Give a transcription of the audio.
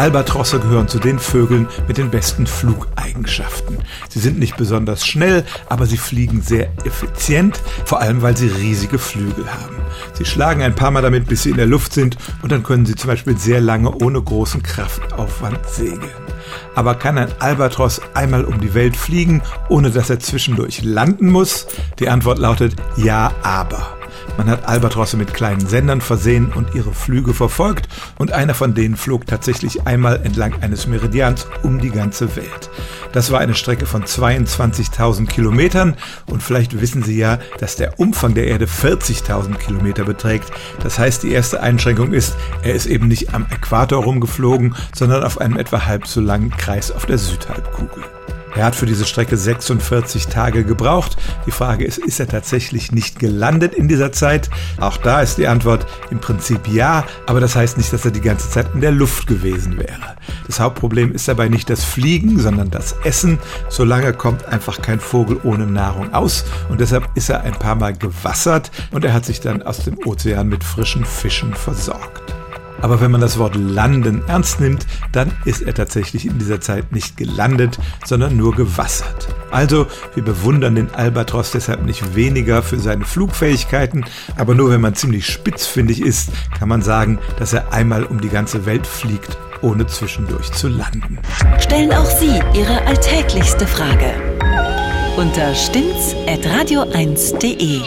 Albatrosse gehören zu den Vögeln mit den besten Flugeigenschaften. Sie sind nicht besonders schnell, aber sie fliegen sehr effizient, vor allem weil sie riesige Flügel haben. Sie schlagen ein paar Mal damit, bis sie in der Luft sind und dann können sie zum Beispiel sehr lange ohne großen Kraftaufwand segeln. Aber kann ein Albatros einmal um die Welt fliegen, ohne dass er zwischendurch landen muss? Die Antwort lautet ja, aber. Man hat Albatrosse mit kleinen Sendern versehen und ihre Flüge verfolgt und einer von denen flog tatsächlich einmal entlang eines Meridians um die ganze Welt. Das war eine Strecke von 22.000 Kilometern und vielleicht wissen Sie ja, dass der Umfang der Erde 40.000 Kilometer beträgt. Das heißt, die erste Einschränkung ist, er ist eben nicht am Äquator rumgeflogen, sondern auf einem etwa halb so langen Kreis auf der Südhalbkugel. Er hat für diese Strecke 46 Tage gebraucht. Die Frage ist, ist er tatsächlich nicht gelandet in dieser Zeit? Auch da ist die Antwort im Prinzip ja, aber das heißt nicht, dass er die ganze Zeit in der Luft gewesen wäre. Das Hauptproblem ist dabei nicht das Fliegen, sondern das Essen. Solange kommt einfach kein Vogel ohne Nahrung aus und deshalb ist er ein paar Mal gewassert und er hat sich dann aus dem Ozean mit frischen Fischen versorgt. Aber wenn man das Wort landen ernst nimmt, dann ist er tatsächlich in dieser Zeit nicht gelandet, sondern nur gewassert. Also, wir bewundern den Albatros deshalb nicht weniger für seine Flugfähigkeiten, aber nur wenn man ziemlich spitzfindig ist, kann man sagen, dass er einmal um die ganze Welt fliegt, ohne zwischendurch zu landen. Stellen auch Sie Ihre alltäglichste Frage unter stimmtz.radio1.de.